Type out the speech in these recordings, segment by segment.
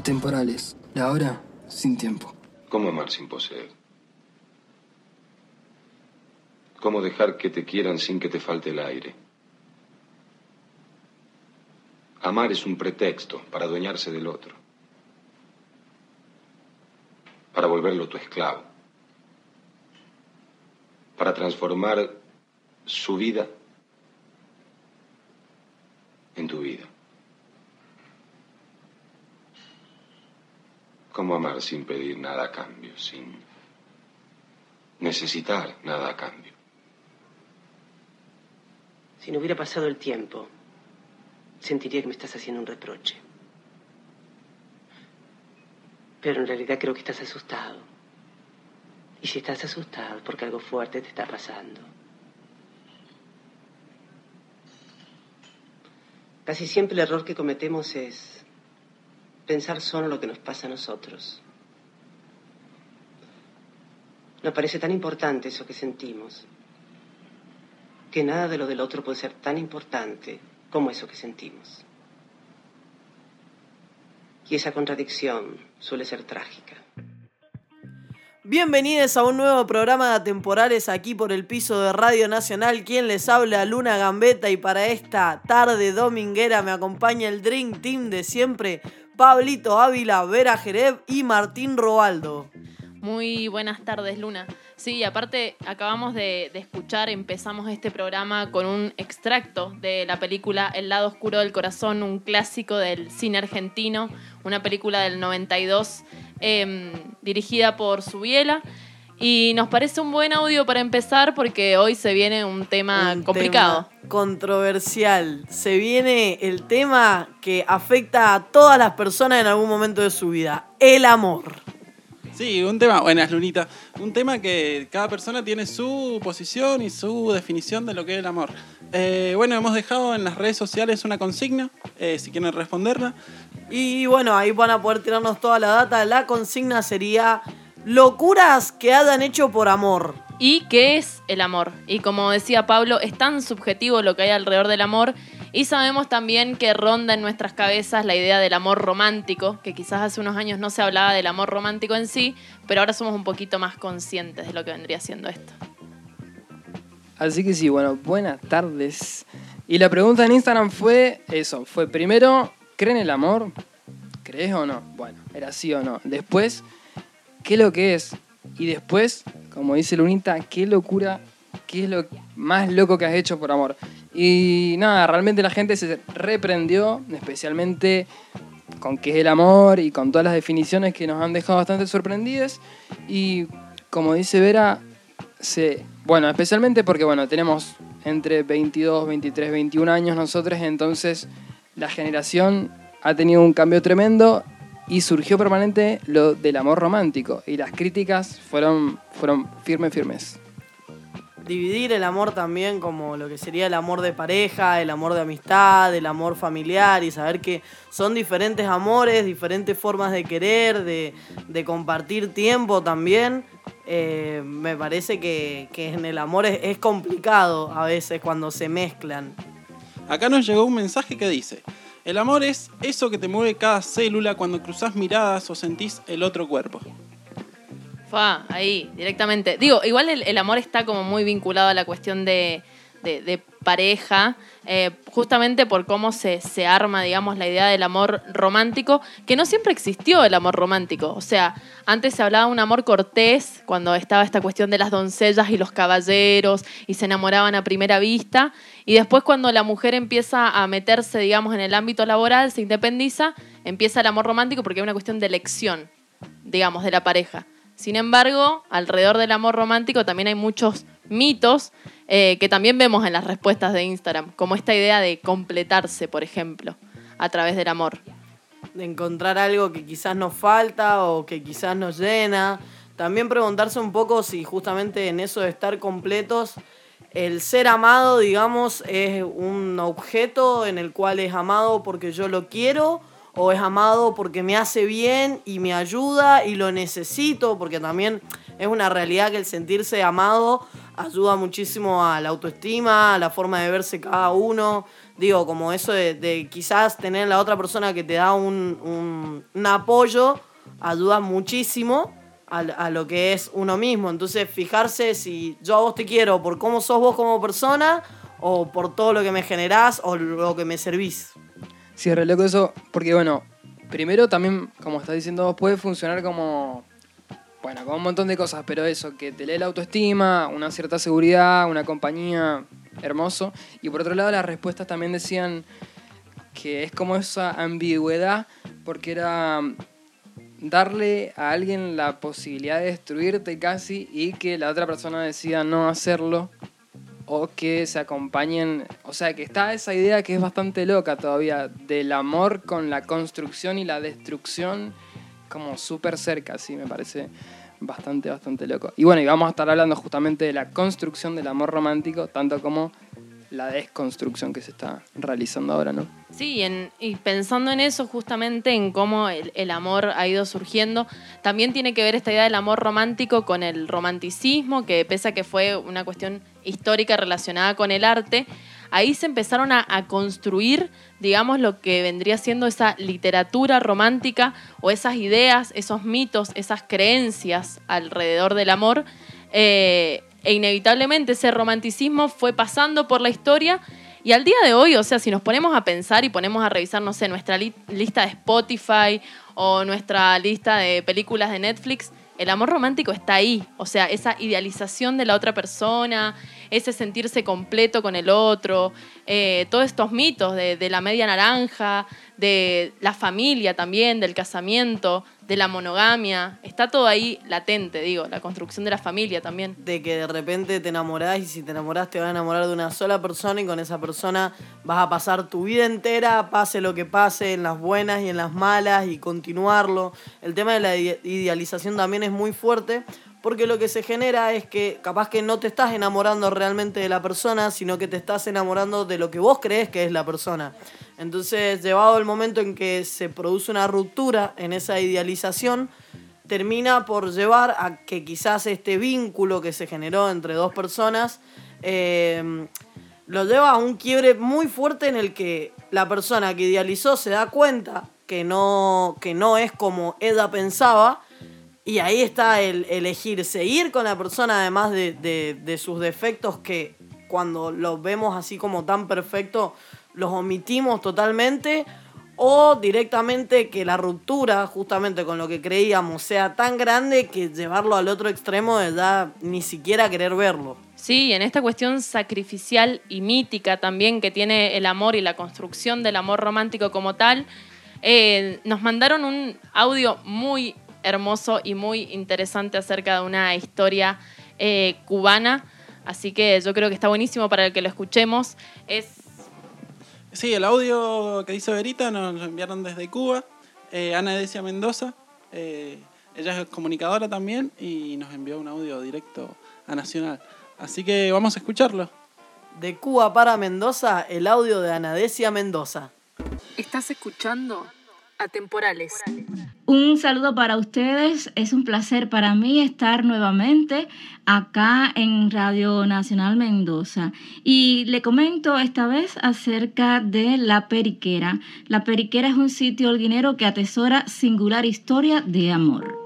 Atemporales. La hora sin tiempo. ¿Cómo amar sin poseer? ¿Cómo dejar que te quieran sin que te falte el aire? Amar es un pretexto para adueñarse del otro, para volverlo tu esclavo, para transformar su vida en tu vida. ¿Cómo amar sin pedir nada a cambio, sin necesitar nada a cambio? Si no hubiera pasado el tiempo, sentiría que me estás haciendo un reproche. Pero en realidad creo que estás asustado. Y si estás asustado es porque algo fuerte te está pasando. Casi siempre el error que cometemos es pensar solo lo que nos pasa a nosotros. Nos parece tan importante eso que sentimos, que nada de lo del otro puede ser tan importante como eso que sentimos. Y esa contradicción suele ser trágica. Bienvenidos a un nuevo programa de Atemporales aquí por el piso de Radio Nacional. Quien les habla, Luna Gambetta, y para esta tarde dominguera me acompaña el Dream Team de siempre, Pablito Ávila, Vera Jerez y Martín Robaldo. Muy buenas tardes, Luna. Sí, aparte acabamos de, escuchar, empezamos este programa con un extracto de la película El lado oscuro del corazón, un clásico del cine argentino, una película del 92 eh, dirigida por Subiela. Y nos parece un buen audio para empezar porque hoy se viene un tema Un complicado. tema controversial. Se viene el tema que afecta a todas las personas en algún momento de su vida, el amor. Sí, un tema, buenas Lunita, un tema que cada persona tiene su posición y su definición de lo que es el amor. Eh, bueno, hemos dejado en las redes sociales una consigna, eh, si quieren responderla. Y bueno, ahí van a poder tirarnos toda la data. La consigna sería locuras que hayan hecho por amor. ¿Y qué es el amor? Y como decía Pablo, es tan subjetivo lo que hay alrededor del amor y sabemos también que ronda en nuestras cabezas la idea del amor romántico, que quizás hace unos años no se hablaba del amor romántico en sí, pero ahora somos un poquito más conscientes de lo que vendría siendo esto. Así que sí, bueno, buenas tardes. Y la pregunta en Instagram fue eso, fue primero, ¿creen el amor? ¿Crees o no? Bueno, era sí o no. Después, ¿qué es lo que es? Y después, como dice Lunita, ¿qué locura, qué es lo más loco que has hecho por amor? Y nada, realmente la gente se reprendió, especialmente con qué es el amor y con todas las definiciones que nos han dejado bastante sorprendidas. Y como dice Vera, se, bueno, especialmente porque bueno, tenemos entre 22, 23, 21 años nosotros, entonces la generación ha tenido un cambio tremendo y surgió permanente lo del amor romántico y las críticas fueron, fueron firmes, firmes dividir el amor también como lo que sería el amor de pareja, el amor de amistad, el amor familiar y saber que son diferentes amores, diferentes formas de querer, de, de compartir tiempo también. Eh, me parece que, que, en el amor es, es complicado a veces cuando se mezclan. Acá nos llegó un mensaje que dice, el amor es eso que te mueve cada célula cuando cruzas miradas o sentís el otro cuerpo. Fa, ahí, directamente. Digo, igual el, el, amor está como muy vinculado a la cuestión de, de, pareja, eh, justamente por cómo se, se, arma, digamos, la idea del amor romántico, que no siempre existió el amor romántico. O sea, antes se hablaba de un amor cortés, cuando estaba esta cuestión de las doncellas y los caballeros, y se enamoraban a primera vista, y después cuando la mujer empieza a meterse, digamos, en el ámbito laboral, se independiza, empieza el amor romántico porque hay una cuestión de elección, digamos, de la pareja. Sin embargo, alrededor del amor romántico también hay muchos mitos eh, que también vemos en las respuestas de Instagram, como esta idea de completarse, por ejemplo, a través del amor. De encontrar algo que quizás nos falta o que quizás nos llena. También preguntarse un poco si justamente en eso de estar completos, el ser amado, digamos, es un objeto en el cual es amado porque yo lo quiero o es amado porque me hace bien y me ayuda y lo necesito, porque también es una realidad que el sentirse amado ayuda muchísimo a la autoestima, a la forma de verse cada uno, digo, como eso de, quizás tener la otra persona que te da un, un- apoyo, ayuda muchísimo a, a lo que es uno mismo. Entonces, fijarse si yo a vos te quiero por cómo sos vos como persona o por todo lo que me generás o lo que me servís. Sí, re loco eso, porque bueno, primero también, como estás diciendo vos, puede funcionar como, bueno, como un montón de cosas, pero eso, que te lee la autoestima, una cierta seguridad, una compañía, hermoso. Y por otro lado, las respuestas también decían que es como esa ambigüedad, porque era darle a alguien la posibilidad de destruirte casi y que la otra persona decida no hacerlo o que se acompañen, o sea, que está esa idea que es bastante loca todavía del amor con la construcción y la destrucción como súper cerca, sí, me parece bastante, bastante loco. Y bueno, y vamos a estar hablando justamente de la construcción del amor romántico, tanto como la desconstrucción que se está realizando ahora, ¿no? Sí, y pensando en eso, justamente en cómo el, el amor ha ido surgiendo, también tiene que ver esta idea del amor romántico con el romanticismo, que pese a que fue una cuestión histórica relacionada con el arte, ahí se empezaron a, construir, digamos, lo que vendría siendo esa literatura romántica o esas ideas, esos mitos, esas creencias alrededor del amor. eh, e inevitablemente ese romanticismo fue pasando por la historia y al día de hoy, o sea, si nos ponemos a pensar y ponemos a revisar, no sé, nuestra li- lista de Spotify o nuestra lista de películas de Netflix, el amor romántico está ahí. O sea, esa idealización de la otra persona, ese sentirse completo con el otro, eh, todos estos mitos de, de la media naranja, de la familia también, del casamiento, de la monogamia, está todo ahí latente, digo, la construcción de la familia también. de que de repente te enamorás y si te enamorás te vas a enamorar de una sola persona y con esa persona vas a pasar tu vida entera, pase lo que pase, en las buenas y en las malas y continuarlo. El tema de la ide- idealización también es muy fuerte porque lo que se genera es que capaz que no te estás enamorando realmente de la persona, sino que te estás enamorando de lo que vos crees que es la persona. Entonces, llevado el momento en que se produce una ruptura en esa idealización, termina por llevar a que quizás este vínculo que se generó entre dos personas eh, lo lleva a un quiebre muy fuerte en el que la persona que idealizó se da cuenta que no, que no es como ella pensaba y ahí está el elegir seguir con la persona además de, de- sus defectos que cuando los vemos así como tan perfecto los omitimos totalmente o directamente que la ruptura justamente con lo que creíamos sea tan grande que llevarlo al otro extremo de ya ni siquiera querer verlo. Sí, en esta cuestión sacrificial y mítica también que tiene el amor y la construcción del amor romántico como tal, eh, nos mandaron un audio muy hermoso y muy interesante acerca de una historia eh, cubana, así que yo creo que está buenísimo para que lo escuchemos. Es Sí, el audio que dice Verita nos lo enviaron desde Cuba. Eh, Ana Decia Mendoza, eh, ella es comunicadora también y nos envió un audio directo a Nacional. Así que vamos a escucharlo. De Cuba para Mendoza, el audio de Anadesia Mendoza. Estás escuchando Atemporales. Un saludo para ustedes. Es un placer para mí estar nuevamente acá en Radio Nacional Mendoza. Y le comento esta vez acerca de La Periquera. La Periquera es un sitio holguinero que atesora singular historia de amor.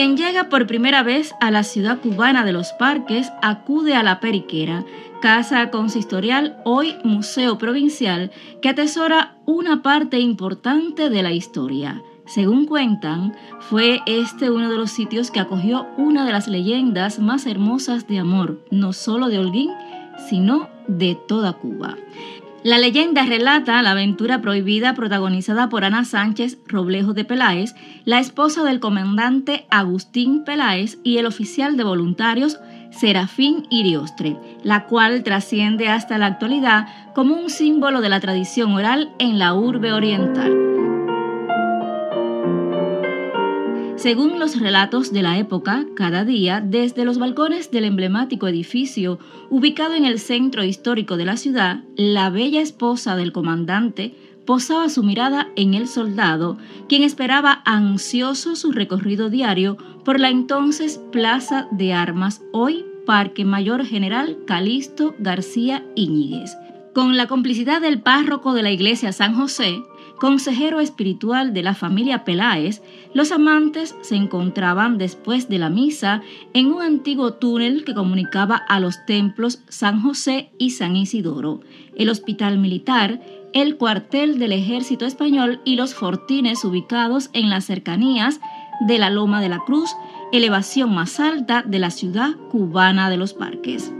Quien llega por primera vez a la ciudad cubana de los parques acude a la Periquera, casa consistorial, hoy museo provincial, que atesora una parte importante de la historia. Según cuentan, fue este uno de los sitios que acogió una de las leyendas más hermosas de amor, no solo de Holguín, sino de toda Cuba. La leyenda relata la aventura prohibida protagonizada por Ana Sánchez Roblejo de Peláez, la esposa del comandante Agustín Peláez y el oficial de voluntarios Serafín Iriostre, la cual trasciende hasta la actualidad como un símbolo de la tradición oral en la urbe oriental. Según los relatos de la época, cada día, desde los balcones del emblemático edificio ubicado en el centro histórico de la ciudad, la bella esposa del comandante posaba su mirada en el soldado, quien esperaba ansioso su recorrido diario por la entonces Plaza de Armas, hoy Parque Mayor General Calixto García Íñiguez. Con la complicidad del párroco de la iglesia San José, consejero espiritual de la familia Peláez, los amantes se encontraban después de la misa en un antiguo túnel que comunicaba a los templos San José y San Isidoro, el hospital militar, el cuartel del ejército español y los fortines ubicados en las cercanías de la Loma de la Cruz, elevación más alta de la ciudad cubana de los parques.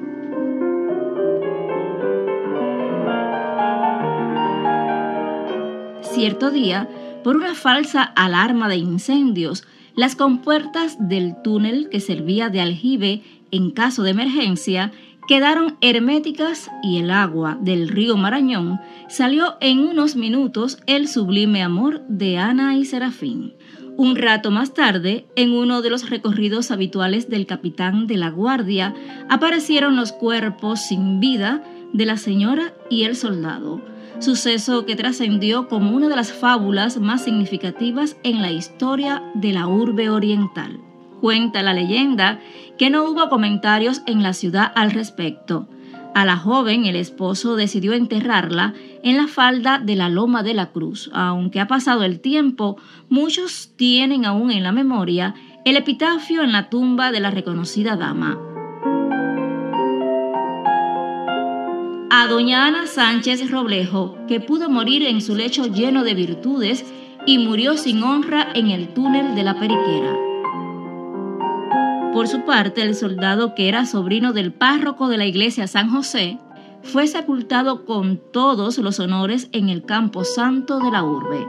Cierto día, por una falsa alarma de incendios, las compuertas del túnel que servía de aljibe en caso de emergencia quedaron herméticas y el agua del río Marañón salió en unos minutos el sublime amor de Ana y Serafín. Un rato más tarde, en uno de los recorridos habituales del capitán de la guardia, aparecieron los cuerpos sin vida de la señora y el soldado, suceso que trascendió como una de las fábulas más significativas en la historia de la urbe oriental. Cuenta la leyenda que no hubo comentarios en la ciudad al respecto. A la joven el esposo decidió enterrarla en la falda de la Loma de la Cruz. Aunque ha pasado el tiempo, muchos tienen aún en la memoria el epitafio en la tumba de la reconocida dama. A doña Ana Sánchez Roblejo, que pudo morir en su lecho lleno de virtudes y murió sin honra en el túnel de la periquera. Por su parte, el soldado que era sobrino del párroco de la iglesia San José fue sepultado con todos los honores en el campo santo de la urbe.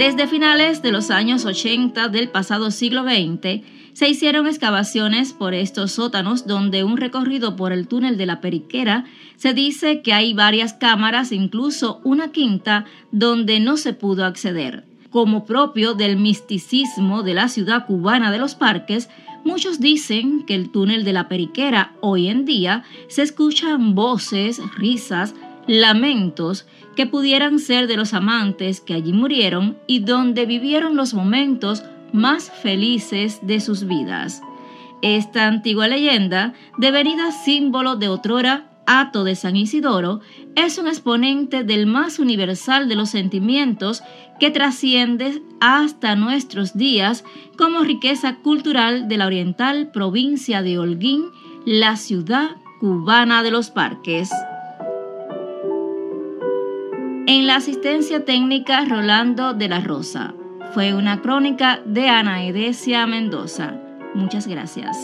Desde finales de los años 80 del pasado siglo XX, se hicieron excavaciones por estos sótanos donde un recorrido por el túnel de la Periquera se dice que hay varias cámaras, incluso una quinta, donde no se pudo acceder. Como propio del misticismo de la ciudad cubana de los parques, muchos dicen que el túnel de la Periquera hoy en día se escuchan voces, risas, lamentos que pudieran ser de los amantes que allí murieron y donde vivieron los momentos más felices de sus vidas. Esta antigua leyenda, devenida símbolo de otrora Ato de San Isidoro, es un exponente del más universal de los sentimientos que trasciende hasta nuestros días como riqueza cultural de la oriental provincia de Holguín, la ciudad cubana de los parques. En la asistencia técnica Rolando de la Rosa. Fue una crónica de Ana Edesia Mendoza. Muchas gracias.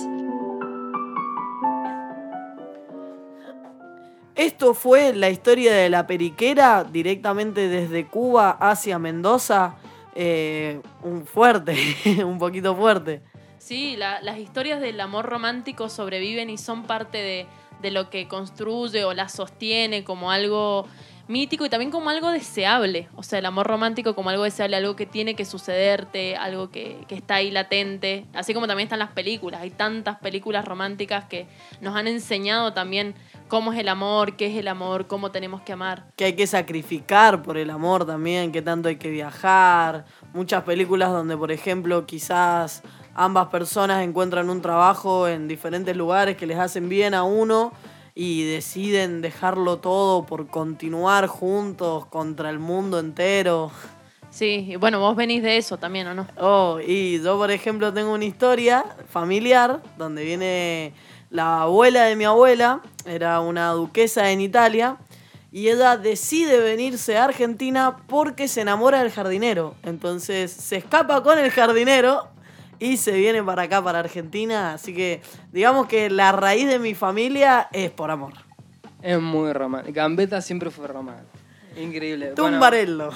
Esto fue la historia de la periquera directamente desde Cuba hacia Mendoza. Eh, un fuerte, un poquito fuerte. Sí, las historias del amor romántico sobreviven y son parte de, de lo que construye o la sostiene como algo mítico y también como algo deseable. O sea, el amor romántico como algo deseable, algo que tiene que sucederte, algo que, que, está ahí latente. Así como también están las películas. Hay tantas películas románticas que nos han enseñado también cómo es el amor, qué es el amor, cómo tenemos que amar. Que hay que sacrificar por el amor también, que tanto hay que viajar. Muchas películas donde, por ejemplo, quizás ambas personas encuentran un trabajo en diferentes lugares que les hacen bien a uno y deciden dejarlo todo por continuar juntos contra el mundo entero. Sí, y bueno, vos venís de eso también, ¿o no? Oh, y yo, por ejemplo, tengo una historia familiar donde viene la abuela de mi abuela, era una duquesa en Italia, y ella decide venirse a Argentina porque se enamora del jardinero. Entonces se escapa con el jardinero y se viene para acá, para Argentina. Así que digamos que la raíz de mi familia es por amor. Es muy romántico. Gambetta siempre fue romántico. Increíble. Tumbarello.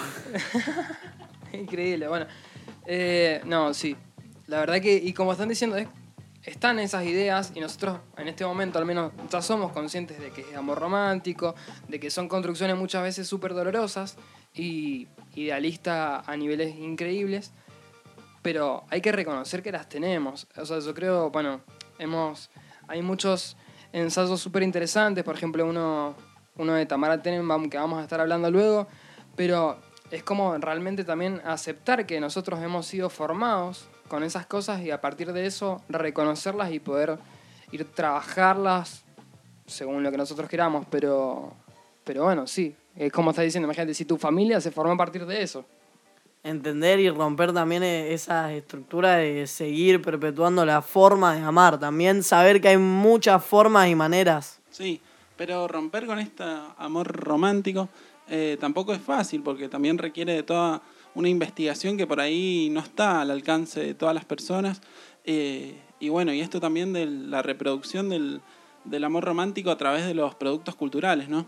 Increíble. Bueno, eh, no, sí. La verdad que, y como están diciendo, están esas ideas y nosotros en este momento al menos ya somos conscientes de que es amor romántico, de que son construcciones muchas veces súper dolorosas y idealistas a niveles increíbles pero hay que reconocer que las tenemos. O sea, yo creo, bueno, hemos, hay muchos ensayos súper interesantes, por ejemplo, uno, uno de Tamara Tenenbaum, que vamos a estar hablando luego, pero es como realmente también aceptar que nosotros hemos sido formados con esas cosas y a partir de eso reconocerlas y poder ir trabajarlas según lo que nosotros queramos, pero, pero bueno, sí, es como está diciendo, imagínate, si tu familia se formó a partir de eso. Entender y romper también e- esa estructura de seguir perpetuando la forma de amar. También saber que hay muchas formas y maneras. Sí, pero romper con este amor romántico eh, tampoco es fácil porque también requiere de toda una investigación que por ahí no está al alcance de todas las personas. Eh, y bueno, y esto también de la reproducción del, del amor romántico a través de los productos culturales, ¿no?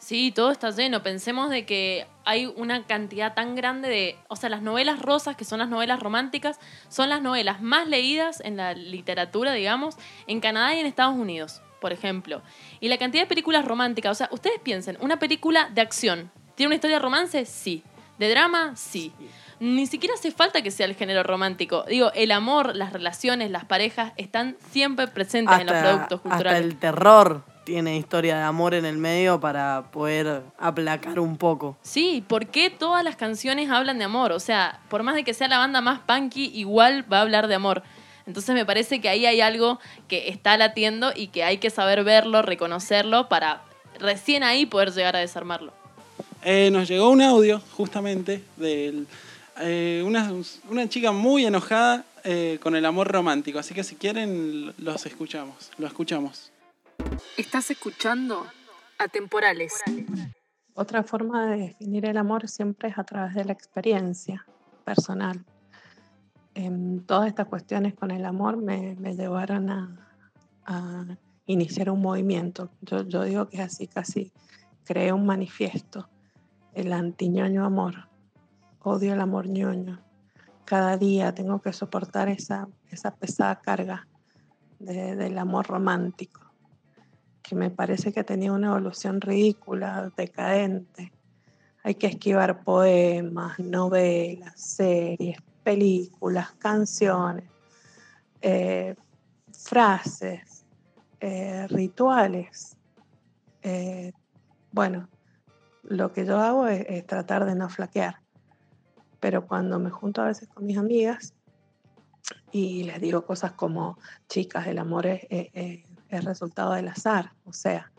Sí, todo está lleno. Pensemos de que hay una cantidad tan grande de... O sea, las novelas rosas, que son las novelas románticas, son las novelas más leídas en la literatura, digamos, en Canadá y en Estados Unidos, por ejemplo. Y la cantidad de películas románticas, o sea, ustedes piensen, una película de acción, ¿tiene una historia de romance? Sí. ¿De drama? Sí. Ni siquiera hace falta que sea el género romántico. Digo, el amor, las relaciones, las parejas están siempre presentes en los productos hasta culturales. el terror tiene historia de amor en el medio para poder aplacar un poco. Sí, ¿por qué todas las canciones hablan de amor? O sea, por más de que sea la banda más punky, igual va a hablar de amor. Entonces me parece que ahí hay algo que está latiendo y que hay que saber verlo, reconocerlo, para recién ahí poder llegar a desarmarlo. Eh, nos llegó un audio justamente de una, una chica muy enojada eh, con el amor romántico, así que si quieren los escuchamos, lo escuchamos. Estás escuchando Atemporales. Otra forma de definir el amor siempre es a través de la experiencia personal. Em, todas estas cuestiones con el amor me, me llevaron a, iniciar un movimiento. Yo, digo que así casi creé un manifiesto, el antiñoño amor. Odio el amor ñoño. Cada día tengo que soportar esa, esa pesada carga de- del amor romántico, que me parece que tenía una evolución ridícula, decadente. Hay que esquivar poemas, novelas, series, películas, canciones, eh, frases, eh, rituales. Eh, bueno, lo que yo hago es, tratar de no flaquear, pero cuando me junto a veces con mis amigas y les digo cosas como, chicas, el amor es- es- es resultado del azar, o sea,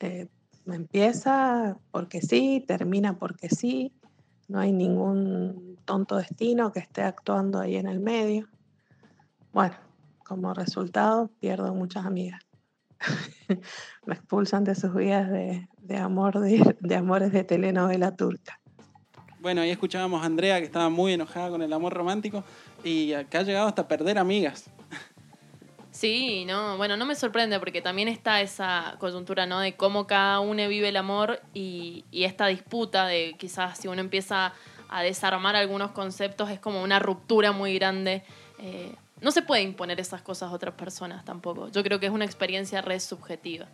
eh, empieza porque sí, termina porque sí, no hay ningún tonto destino que esté actuando ahí en el medio. Bueno, como resultado pierdo muchas amigas. Me expulsan de sus vidas de, de amor de, de amores de telenovela turca. Bueno, ahí escuchábamos a Andrea que estaba muy enojada con el amor romántico y acá ha llegado hasta perder amigas. Sí, no, bueno, no me sorprende porque también está esa coyuntura, ¿no? De cómo cada uno vive el amor y, y esta disputa de quizás si uno empieza a desarmar algunos conceptos es como una ruptura muy grande. Eh, no se puede imponer esas cosas a otras personas tampoco. Yo creo que es una experiencia re subjetiva.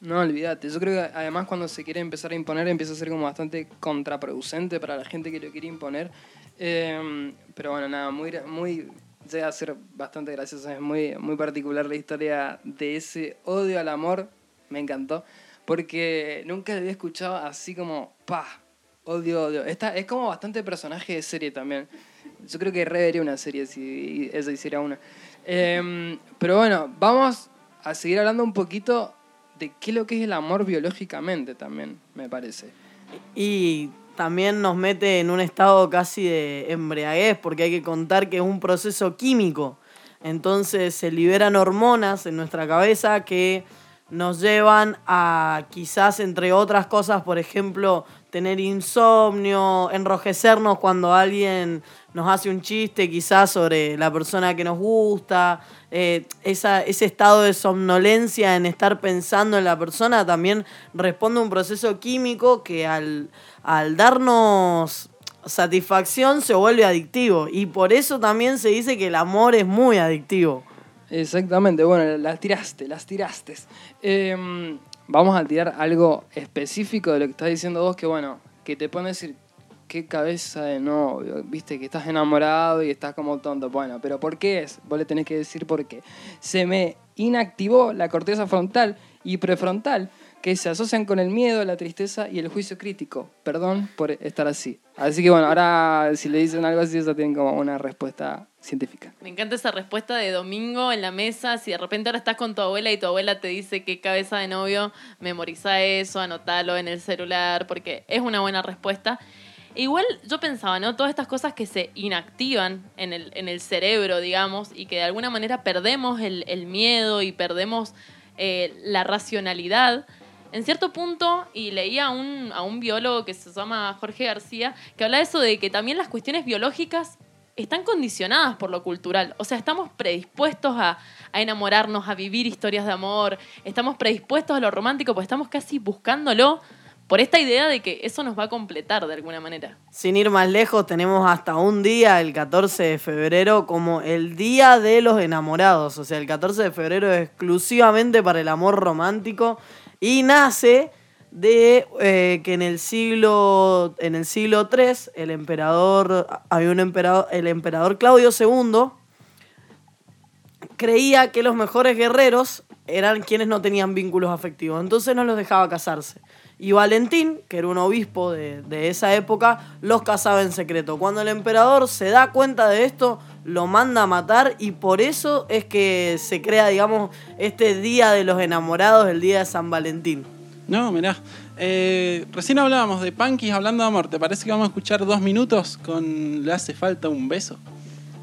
No, olvídate. Yo creo que además cuando se quiere empezar a imponer empieza a ser como bastante contraproducente para la gente que lo quiere imponer. Eh, pero bueno, nada, muy, muy llega a ser bastante gracioso. Es muy, muy particular la historia de ese odio al amor. Me encantó. Porque nunca lo había escuchado así como, pa, odio, odio. Esta, es como bastante personaje de serie también. Yo creo que revería una serie si ella hiciera una. Eh, pero bueno, vamos a seguir hablando un poquito de qué es lo que es el amor biológicamente también, me parece. Y también nos mete en un estado casi de embriaguez, porque hay que contar que es un proceso químico. Entonces se liberan hormonas en nuestra cabeza que nos llevan a quizás, entre otras cosas, por ejemplo, tener insomnio, enrojecernos cuando alguien nos hace un chiste quizás sobre la persona que nos gusta, eh, ese estado de somnolencia en estar pensando en la persona también responde a un proceso químico que al, al darnos satisfacción se vuelve adictivo y por eso también se dice que el amor es muy adictivo. Exactamente, bueno, las tiraste, las tiraste. Eh, vamos a tirar algo específico de lo que estás diciendo vos, que bueno, que te pone a decir, qué cabeza de novio, viste, que estás enamorado y estás como tonto. Bueno, pero ¿por qué es? Vos le tenés que decir por qué. Se me inactivó la corteza frontal y prefrontal que se asocian con el miedo, la tristeza y el juicio crítico. Perdón por estar así. Así que bueno, ahora si le dicen algo así, eso tienen como una respuesta científica. Me encanta esa respuesta de domingo en la mesa. Si de repente ahora estás con tu abuela y tu abuela te dice qué cabeza de novio, memoriza eso, anotalo en el celular, porque es una buena respuesta. Igual yo pensaba, ¿no? Todas estas cosas que se inactivan en el, en el cerebro, digamos, y que de alguna manera perdemos el, el miedo y perdemos eh, la racionalidad. En cierto punto, y leía a un, a un biólogo que se llama Jorge García, que habla de eso de que también las cuestiones biológicas están condicionadas por lo cultural. O sea, estamos predispuestos a, a, enamorarnos, a vivir historias de amor, estamos predispuestos a lo romántico, pues estamos casi buscándolo por esta idea de que eso nos va a completar de alguna manera. Sin ir más lejos, tenemos hasta un día, el 14 de febrero, como el Día de los Enamorados. O sea, el 14 de febrero es exclusivamente para el amor romántico y nace de eh, que en el siglo en el siglo III el emperador un emperador el emperador Claudio II creía que los mejores guerreros eran quienes no tenían vínculos afectivos entonces no los dejaba casarse y Valentín, que era un obispo de, de, esa época, los casaba en secreto. Cuando el emperador se da cuenta de esto, lo manda a matar y por eso es que se crea, digamos, este Día de los Enamorados, el Día de San Valentín. No, mirá. Eh, recién hablábamos de punkis hablando de amor. ¿Te parece que vamos a escuchar dos minutos con Le hace falta un beso?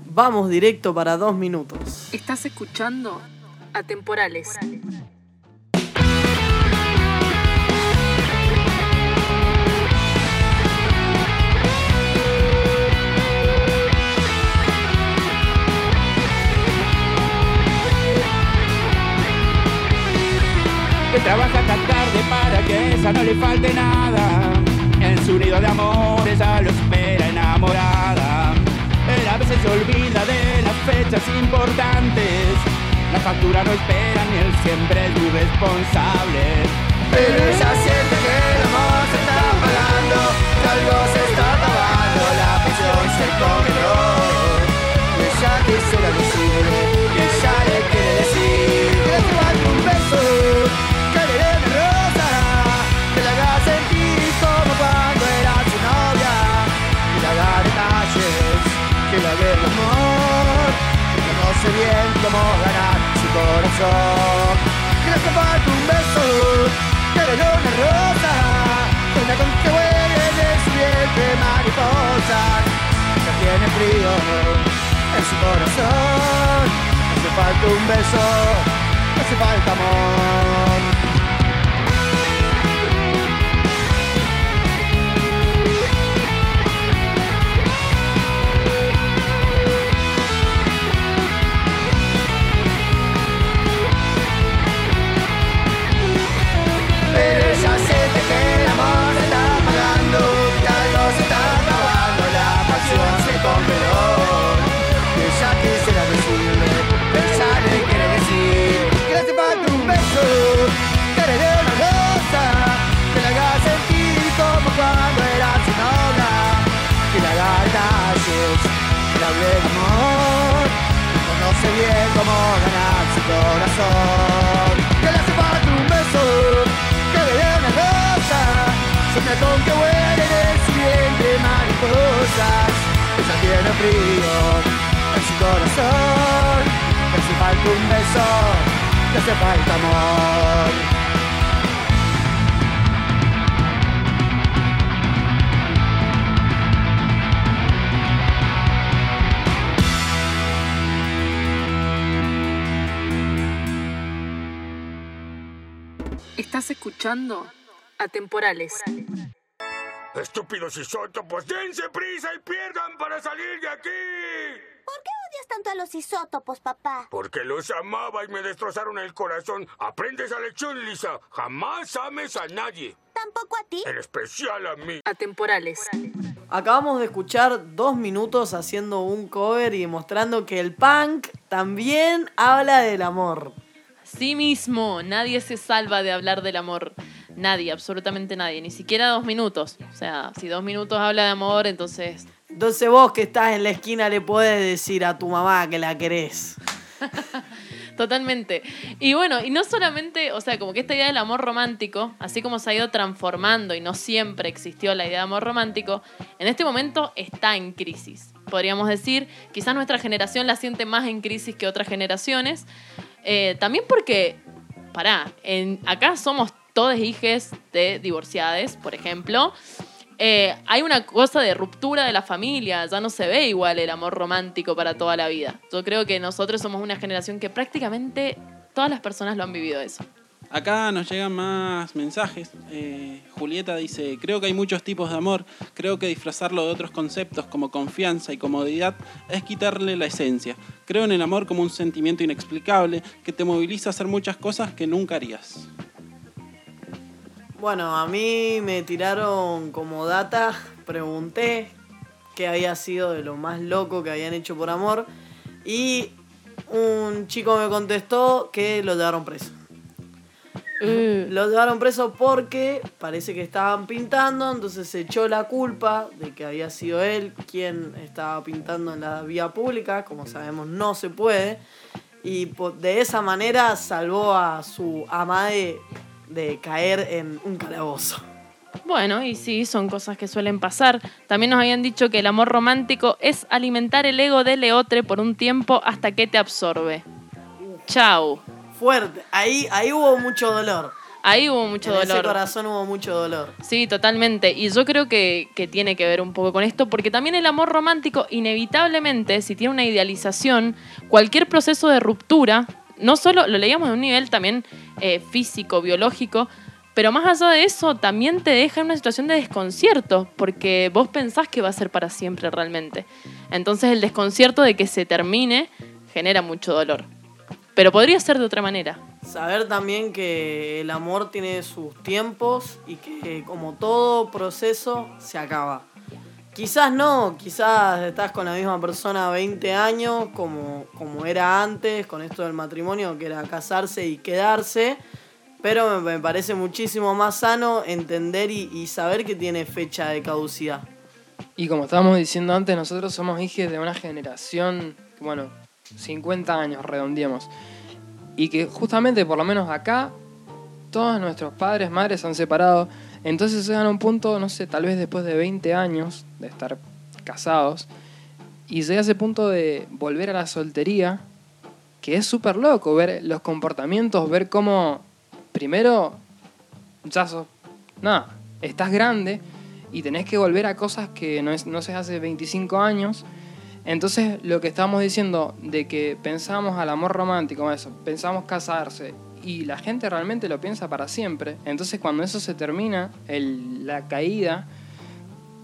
Vamos directo para dos minutos. Estás escuchando Atemporales. Que trabaja tan tarde para que esa no le falte nada. En su nido de amor ella lo espera enamorada. Él a veces se olvida de las fechas importantes. La factura no espera ni él siempre es muy responsable. Pero ella siente que el amor se está apagando, que algo se está acabando, la pasión se decirle, que le falta un beso dio una rosa. Sueña con que vuelen de su vientre mariposas que tiene frío en su corazón. Hace falta un beso hace falta amor pasión se congeló. Y ella quisiera decirle, ella le quiere decir. Que le hace falta un beso, que le dé una rosa, que le haga sentir como cuando era su novia, que le haga detalles, que le hable de amor, que conoce bien cómo ganar su corazón, frío en su corazón hace falta un beso, le hace falta amor Estás escuchando Atemporales. Estúpidos isótopos, dense prisa y pierdan para salir de aquí. ¿Por qué odias tanto a los isótopos, papá? Porque los amaba y me destrozaron el corazón. Aprende esa lección, Lisa. Jamás ames a nadie. ¿Tampoco a ti? En especial a mí. Atemporales. Acabamos de escuchar dos minutos haciendo un cover y mostrando que el punk también habla del amor. Sí mismo, nadie se salva de hablar del amor. Nadie, absolutamente nadie, ni siquiera dos minutos. O sea, si dos minutos habla de amor, entonces... Entonces vos que estás en la esquina le podés decir a tu mamá que la querés. Totalmente. Y bueno, y no solamente, o sea, como que esta idea del amor romántico, así como se ha ido transformando y no siempre existió la idea de amor romántico, en este momento está en crisis. Podríamos decir, quizás nuestra generación la siente más en crisis que otras generaciones. Eh, también porque, pará, en, acá somos todos hijes de divorciades, por ejemplo. Eh, hay una cosa de ruptura de la familia, ya no se ve igual el amor romántico para toda la vida. Yo creo que nosotros somos una generación que prácticamente todas las personas lo han vivido eso. Acá nos llegan más mensajes. Eh, Julieta dice, creo que hay muchos tipos de amor. Creo que disfrazarlo de otros conceptos como confianza y comodidad es quitarle la esencia. Creo en el amor como un sentimiento inexplicable que te moviliza a hacer muchas cosas que nunca harías. Bueno, a mí me tiraron como data, pregunté qué había sido de lo más loco que habían hecho por amor y un chico me contestó que lo llevaron preso. Lo llevaron preso porque parece que estaban pintando, entonces se echó la culpa de que había sido él quien estaba pintando en la vía pública, como sabemos no se puede, y de esa manera salvó a su amade de caer en un calabozo. Bueno, y sí, son cosas que suelen pasar. También nos habían dicho que el amor romántico es alimentar el ego del leotre por un tiempo hasta que te absorbe. Chau. Fuerte, ahí, ahí hubo mucho dolor. Ahí hubo mucho en ese dolor. corazón hubo mucho dolor. Sí, totalmente. Y yo creo que, que tiene que ver un poco con esto, porque también el amor romántico, inevitablemente, si tiene una idealización, cualquier proceso de ruptura, no solo lo leíamos de un nivel también eh, físico, biológico, pero más allá de eso, también te deja en una situación de desconcierto, porque vos pensás que va a ser para siempre realmente. Entonces el desconcierto de que se termine genera mucho dolor. Pero podría ser de otra manera. Saber también que el amor tiene sus tiempos y que como todo proceso se acaba. Quizás no, quizás estás con la misma persona 20 años como, como era antes, con esto del matrimonio, que era casarse y quedarse, pero me, parece muchísimo más sano entender y, saber que tiene fecha de caducidad. Y como estábamos diciendo antes, nosotros somos hijos de una generación, bueno, 50 años redondeamos. Y que justamente, por lo menos acá, todos nuestros padres, madres han separado. Entonces llegan a un punto, no sé, tal vez después de 20 años de estar casados, y llega ese punto de volver a la soltería, que es súper loco ver los comportamientos, ver cómo, primero, ya nada, estás grande y tenés que volver a cosas que no, es, no se hace 25 años. Entonces, lo que estábamos diciendo de que pensamos al amor romántico, eso, pensamos casarse y la gente realmente lo piensa para siempre. Entonces, cuando eso se termina, la caída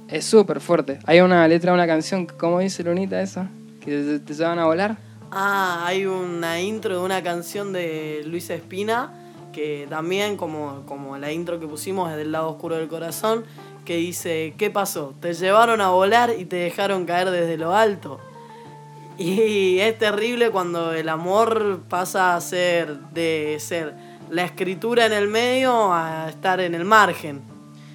es súper fuerte. Hay una letra de una canción, ¿cómo dice Lunita esa? Que te, te llevan a volar. Ah, hay una intro de una canción de Luis Espina, que también, como, como la intro que pusimos, es del lado oscuro del corazón, que dice, ¿qué pasó? Te llevaron a volar y te dejaron caer desde lo alto. Y es terrible cuando el amor pasa a ser de ser la escritura en el medio a estar en el margen.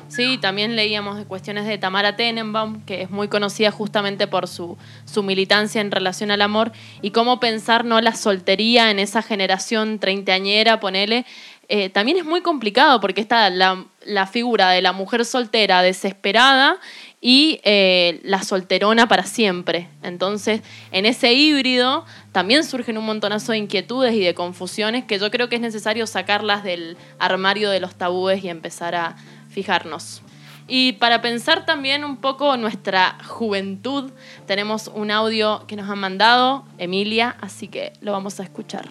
Sí, también leíamos de cuestiones de Tamara Tenenbaum, que es muy conocida justamente por su, su militancia en relación al amor, y cómo pensar no la soltería en esa generación treintañera, ponele, eh, también es muy complicado porque está la, la figura de la mujer soltera desesperada y eh, la solterona para siempre. Entonces, en ese híbrido también surgen un montonazo de inquietudes y de confusiones que yo creo que es necesario sacarlas del armario de los tabúes y empezar a fijarnos. Y para pensar también un poco nuestra juventud, tenemos un audio que nos han mandado Emilia, así que lo vamos a escuchar.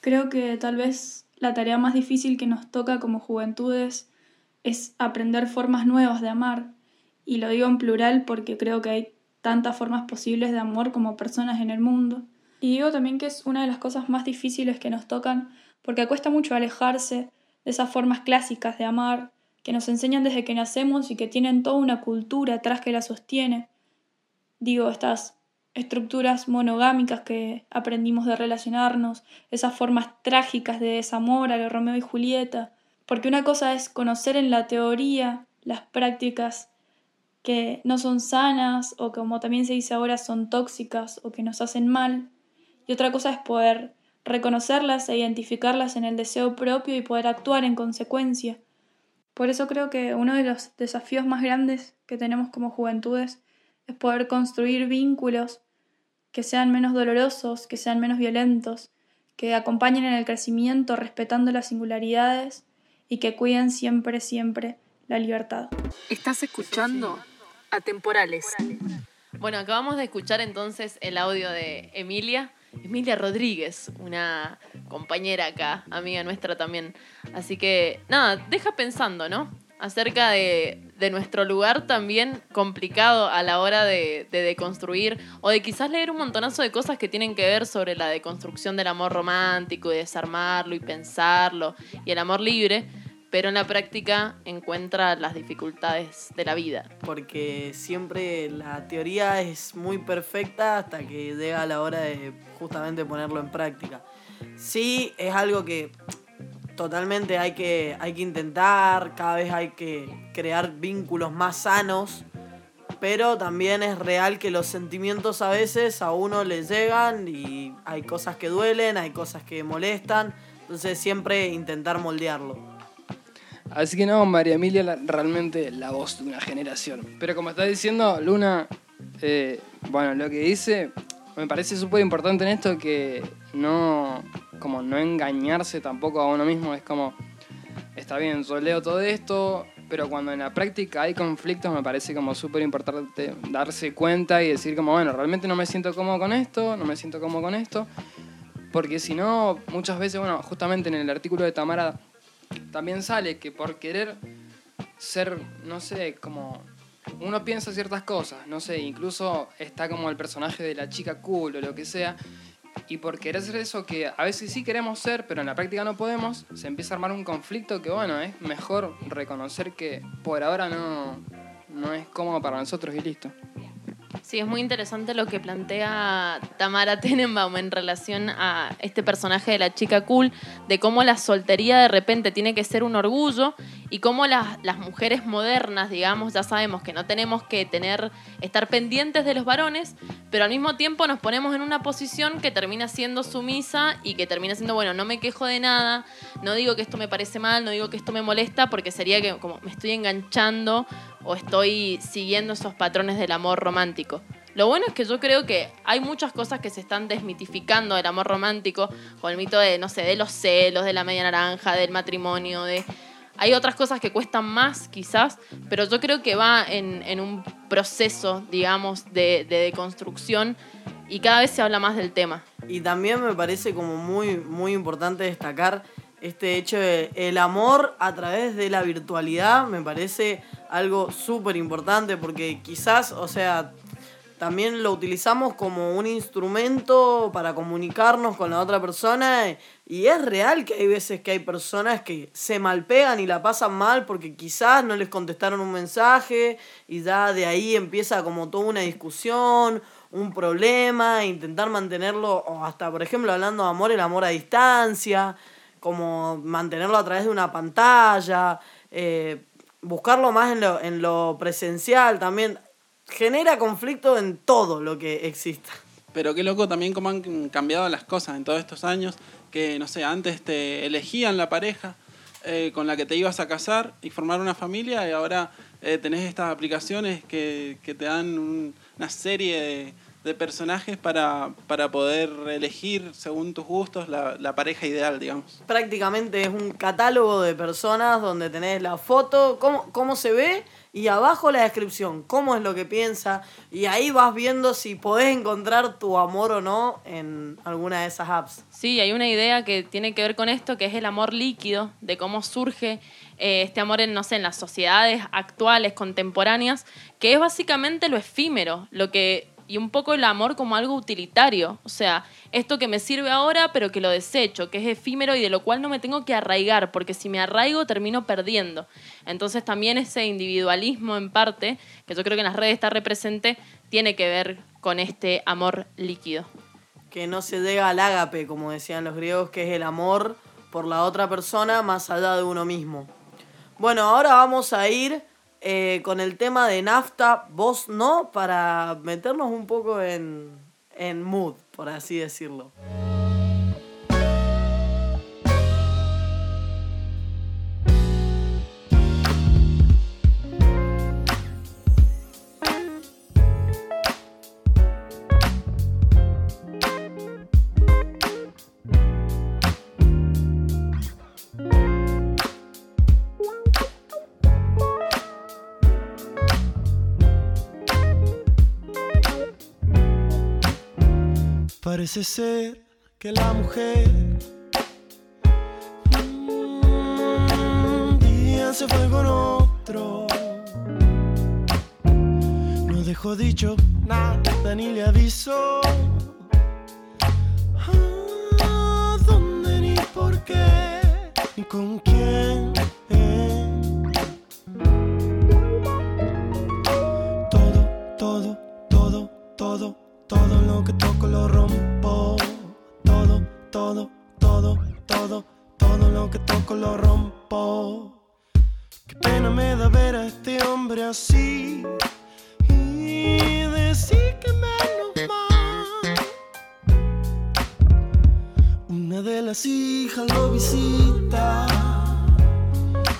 Creo que tal vez la tarea más difícil que nos toca como juventudes es aprender formas nuevas de amar. Y lo digo en plural porque creo que hay tantas formas posibles de amor como personas en el mundo. Y digo también que es una de las cosas más difíciles que nos tocan porque cuesta mucho alejarse de esas formas clásicas de amar que nos enseñan desde que nacemos y que tienen toda una cultura atrás que la sostiene. Digo, estas estructuras monogámicas que aprendimos de relacionarnos, esas formas trágicas de desamor a lo Romeo y Julieta, porque una cosa es conocer en la teoría las prácticas que no son sanas o como también se dice ahora son tóxicas o que nos hacen mal, y otra cosa es poder reconocerlas e identificarlas en el deseo propio y poder actuar en consecuencia. Por eso creo que uno de los desafíos más grandes que tenemos como juventudes es poder construir vínculos que sean menos dolorosos, que sean menos violentos, que acompañen en el crecimiento respetando las singularidades y que cuiden siempre, siempre la libertad. Estás escuchando Atemporales. Bueno, acabamos de escuchar entonces el audio de Emilia. Emilia Rodríguez, una compañera acá, amiga nuestra también. Así que, nada, deja pensando, ¿no? Acerca de, nuestro lugar también complicado a la hora de, de deconstruir o de quizás leer un montonazo de cosas que tienen que ver sobre la deconstrucción del amor romántico y desarmarlo y pensarlo y el amor libre pero en la práctica encuentra las dificultades de la vida. Porque siempre la teoría es muy perfecta hasta que llega la hora de justamente ponerlo en práctica. Sí, es algo que totalmente hay que, hay que intentar, cada vez hay que crear vínculos más sanos, pero también es real que los sentimientos a veces a uno le llegan y hay cosas que duelen, hay cosas que molestan, entonces siempre intentar moldearlo. Así que no, María Emilia la- realmente la voz de una generación. Pero como está diciendo Luna, eh, bueno, lo que dice me parece súper importante en esto que no, como no engañarse tampoco a uno mismo. Es como, está bien, yo leo todo esto, pero cuando en la práctica hay conflictos me parece como súper importante darse cuenta y decir como, bueno, realmente no me siento cómodo con esto, no me siento cómodo con esto. Porque si no, muchas veces, bueno, justamente en el artículo de Tamara también sale que por querer ser, no sé, como uno piensa ciertas cosas, no sé, incluso está como el personaje de la chica cool o lo que sea, y por querer ser eso que a veces sí queremos ser, pero en la práctica no podemos, se empieza a armar un conflicto que bueno, es mejor reconocer que por ahora no, no es cómodo para nosotros y listo. Sí, es muy interesante lo que plantea Tamara Tenenbaum en relación a este personaje de la chica cool, de cómo la soltería de repente tiene que ser un orgullo y cómo las, las mujeres modernas, digamos, ya sabemos que no tenemos que tener, estar pendientes de los varones, pero al mismo tiempo nos ponemos en una posición que termina siendo sumisa y que termina siendo, bueno, no me quejo de nada, no digo que esto me parece mal, no digo que esto me molesta, porque sería que como me estoy enganchando o estoy siguiendo esos patrones del amor romántico. Lo bueno es que yo creo que hay muchas cosas que se están desmitificando del amor romántico, con el mito de, no sé, de los celos, de la media naranja, del matrimonio, de... Hay otras cosas que cuestan más, quizás, pero yo creo que va en, un proceso, digamos, de, de deconstrucción y cada vez se habla más del tema. Y también me parece como muy, muy importante destacar este hecho de el amor a través de la virtualidad, me parece algo súper importante porque quizás, o sea, también lo utilizamos como un instrumento para comunicarnos con la otra persona y es real que hay veces que hay personas que se malpegan y la pasan mal porque quizás no les contestaron un mensaje y ya de ahí empieza como toda una discusión, un problema, intentar mantenerlo, o hasta por ejemplo hablando de amor, el amor a distancia, como mantenerlo a través de una pantalla, eh, buscarlo más en lo, en lo presencial también genera conflicto en todo lo que exista. Pero qué loco también cómo han cambiado las cosas en todos estos años, que no sé, antes te elegían la pareja eh, con la que te ibas a casar y formar una familia y ahora eh, tenés estas aplicaciones que, que te dan un- una serie de, de personajes para, para poder elegir según tus gustos la, la pareja ideal, digamos. Prácticamente es un catálogo de personas donde tenés la foto, cómo, cómo se ve y abajo la descripción, cómo es lo que piensa y ahí vas viendo si podés encontrar tu amor o no en alguna de esas apps. Sí, hay una idea que tiene que ver con esto, que es el amor líquido, de cómo surge eh, este amor en, no sé, en las sociedades actuales, contemporáneas, que es básicamente lo efímero, lo que y un poco el amor como algo utilitario, o sea, esto que me sirve ahora pero que lo desecho, que es efímero y de lo cual no me tengo que arraigar, porque si me arraigo termino perdiendo. Entonces también ese individualismo en parte, que yo creo que en las redes está represente, tiene que ver con este amor líquido. Que no se llega al ágape, como decían los griegos, que es el amor por la otra persona más allá de uno mismo. Bueno, ahora vamos a ir eh, con el tema de nafta, vos no, para meternos un poco en, en mood, por así decirlo. Parece ser que la mujer un día se fue con otro. No dejó dicho nada ni le avisó. ¿A dónde ni por qué? Ni con quién. Lo rompo. Todo, todo, todo, todo, todo lo que toco lo rompo. Qué pena me da ver a este hombre así y decir que menos mal. Una de las hijas lo visita,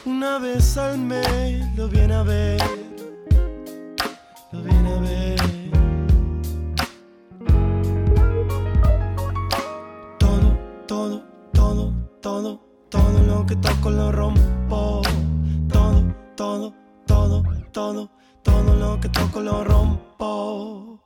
una vez al mes lo viene a ver, que toco lo rompo. Todo, todo, todo, todo, todo lo que toco lo rompo.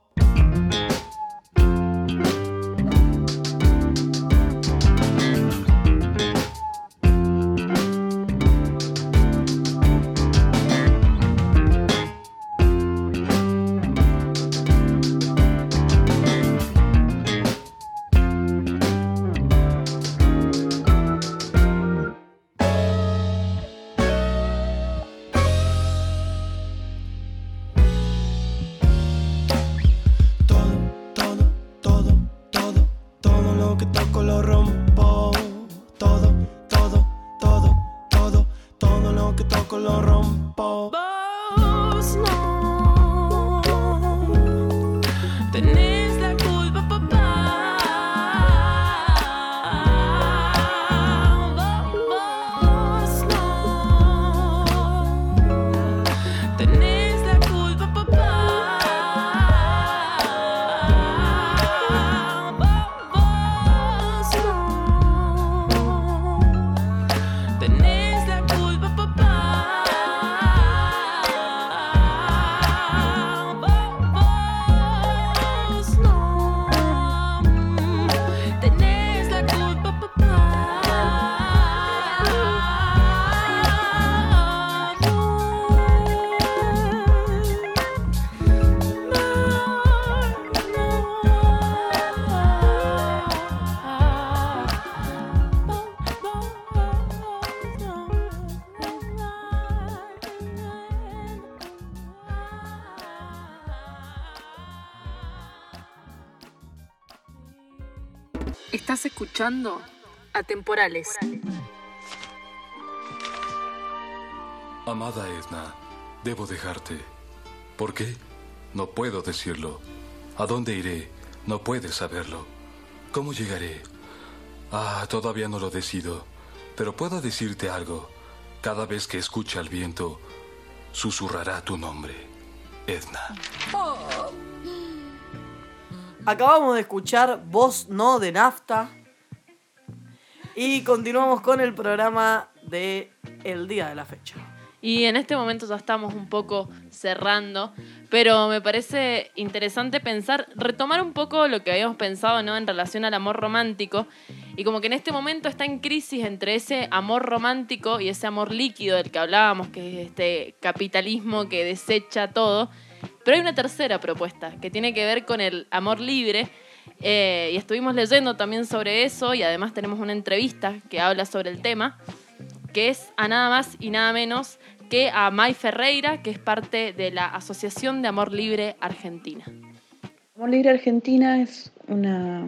Estás escuchando Atemporales. Amada Edna, debo dejarte. ¿Por qué? No puedo decirlo. ¿A dónde iré? No puedes saberlo. ¿Cómo llegaré? Ah, todavía no lo decido. Pero puedo decirte algo. Cada vez que escuche al viento, susurrará tu nombre. Edna. Acabamos de escuchar Voz No de Nafta. Y continuamos con el programa de el día de la fecha. Y en este momento ya estamos un poco cerrando, pero me parece interesante pensar, retomar un poco lo que habíamos pensado ¿no? en relación al amor romántico, y como que en este momento está en crisis entre ese amor romántico y ese amor líquido del que hablábamos, que es este capitalismo que desecha todo, pero hay una tercera propuesta que tiene que ver con el amor libre, eh, y estuvimos leyendo también sobre eso, y además tenemos una entrevista que habla sobre el tema, que es a nada más y nada menos que a May Ferreira, que es parte de la Asociación de Amor Libre Argentina. Amor Libre Argentina es una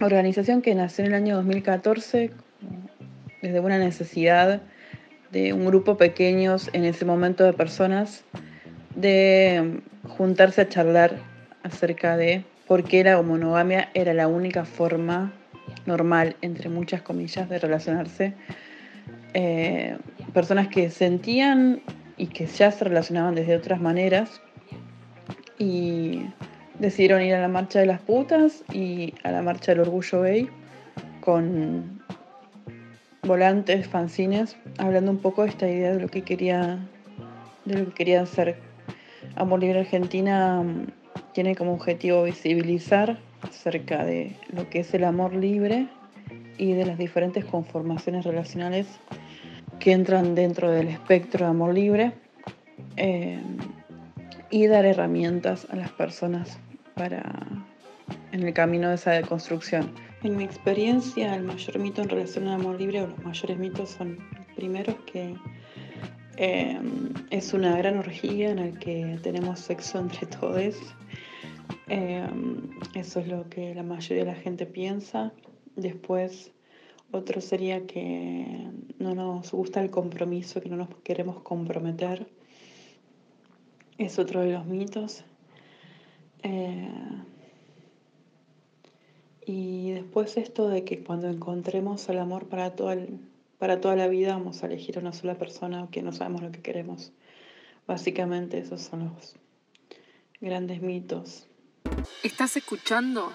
organización que nació en el año 2014 desde una necesidad de un grupo pequeños en ese momento de personas de juntarse a charlar acerca de por qué la monogamia era la única forma normal, entre muchas comillas, de relacionarse. Eh, personas que sentían y que ya se relacionaban desde otras maneras y decidieron ir a la marcha de las putas y a la marcha del orgullo gay con volantes, fanzines, hablando un poco de esta idea de lo que quería, de lo que querían hacer. Amor Libre Argentina mm, tiene como objetivo visibilizar acerca de lo que es el amor libre y de las diferentes conformaciones relacionales que entran dentro del espectro de amor libre eh, y dar herramientas a las personas para en el camino de esa deconstrucción. En mi experiencia, el mayor mito en relación al amor libre o los mayores mitos son primeros que eh, es una gran orgía en la que tenemos sexo entre todos. Eh, eso es lo que la mayoría de la gente piensa. Después, otro sería que no nos gusta el compromiso, que no nos queremos comprometer. Es otro de los mitos. Eh, y después esto de que cuando encontremos el amor para, todo el, para toda la vida vamos a elegir a una sola persona que no sabemos lo que queremos. Básicamente esos son los grandes mitos. Estás escuchando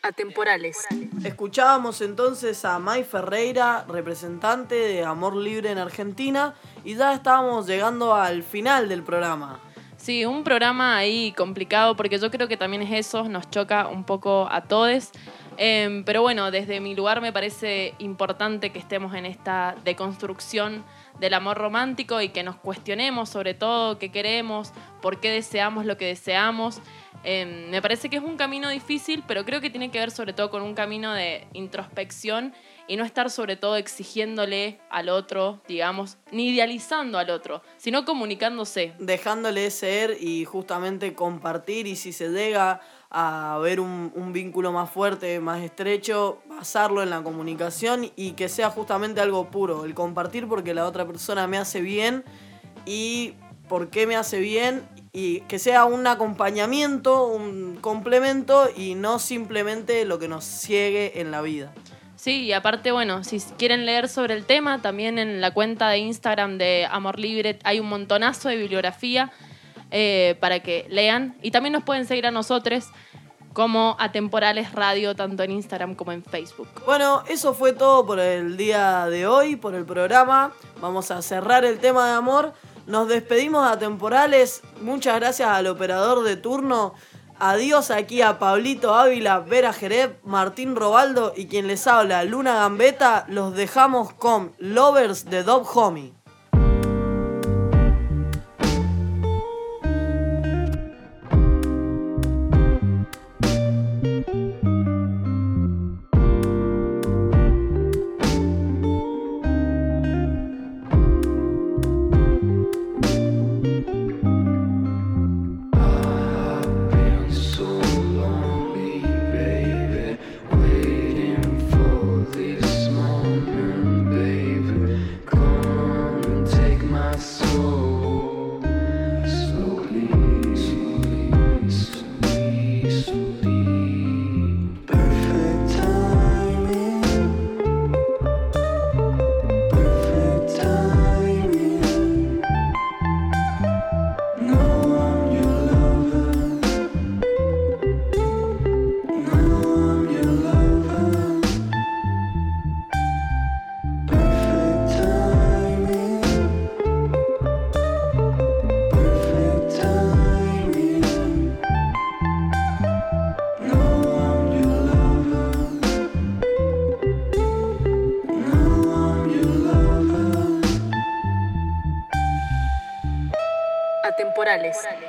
Atemporales. Escuchábamos entonces a May Ferreira, representante de Amor Libre en Argentina, y ya estábamos llegando al final del programa. Sí, un programa ahí complicado porque yo creo que también es eso, nos choca un poco a todos. Em, pero bueno, desde mi lugar me parece importante que estemos en esta deconstrucción del amor romántico y que nos cuestionemos sobre todo qué queremos, por qué deseamos lo que deseamos. Em, me parece que es un camino difícil, pero creo que tiene que ver sobre todo con un camino de introspección y no estar sobre todo exigiéndole al otro, digamos, ni idealizando al otro, sino comunicándose. Dejándole ser y justamente compartir y si se llega a ver un, un, vínculo más fuerte, más estrecho, basarlo en la comunicación y que sea justamente algo puro, el compartir porque la otra persona me hace bien y por qué me hace bien y que sea un acompañamiento, un complemento y no simplemente lo que nos ciegue en la vida. Sí, y aparte, bueno, si quieren leer sobre el tema, también en la cuenta de Instagram de Amor Libre hay un montonazo de bibliografía eh, para que lean. Y también nos pueden seguir a nosotros como Atemporales Radio, tanto en Instagram como en Facebook. Bueno, eso fue todo por el día de hoy, por el programa. Vamos a cerrar el tema de amor. Nos despedimos de Atemporales. Muchas gracias al operador de turno. Adiós aquí a Pablito Ávila, Vera Jerez, Martín Robaldo y quien les habla, Luna Gambeta. Los dejamos con Lovers de Dog Homie. Atemporales.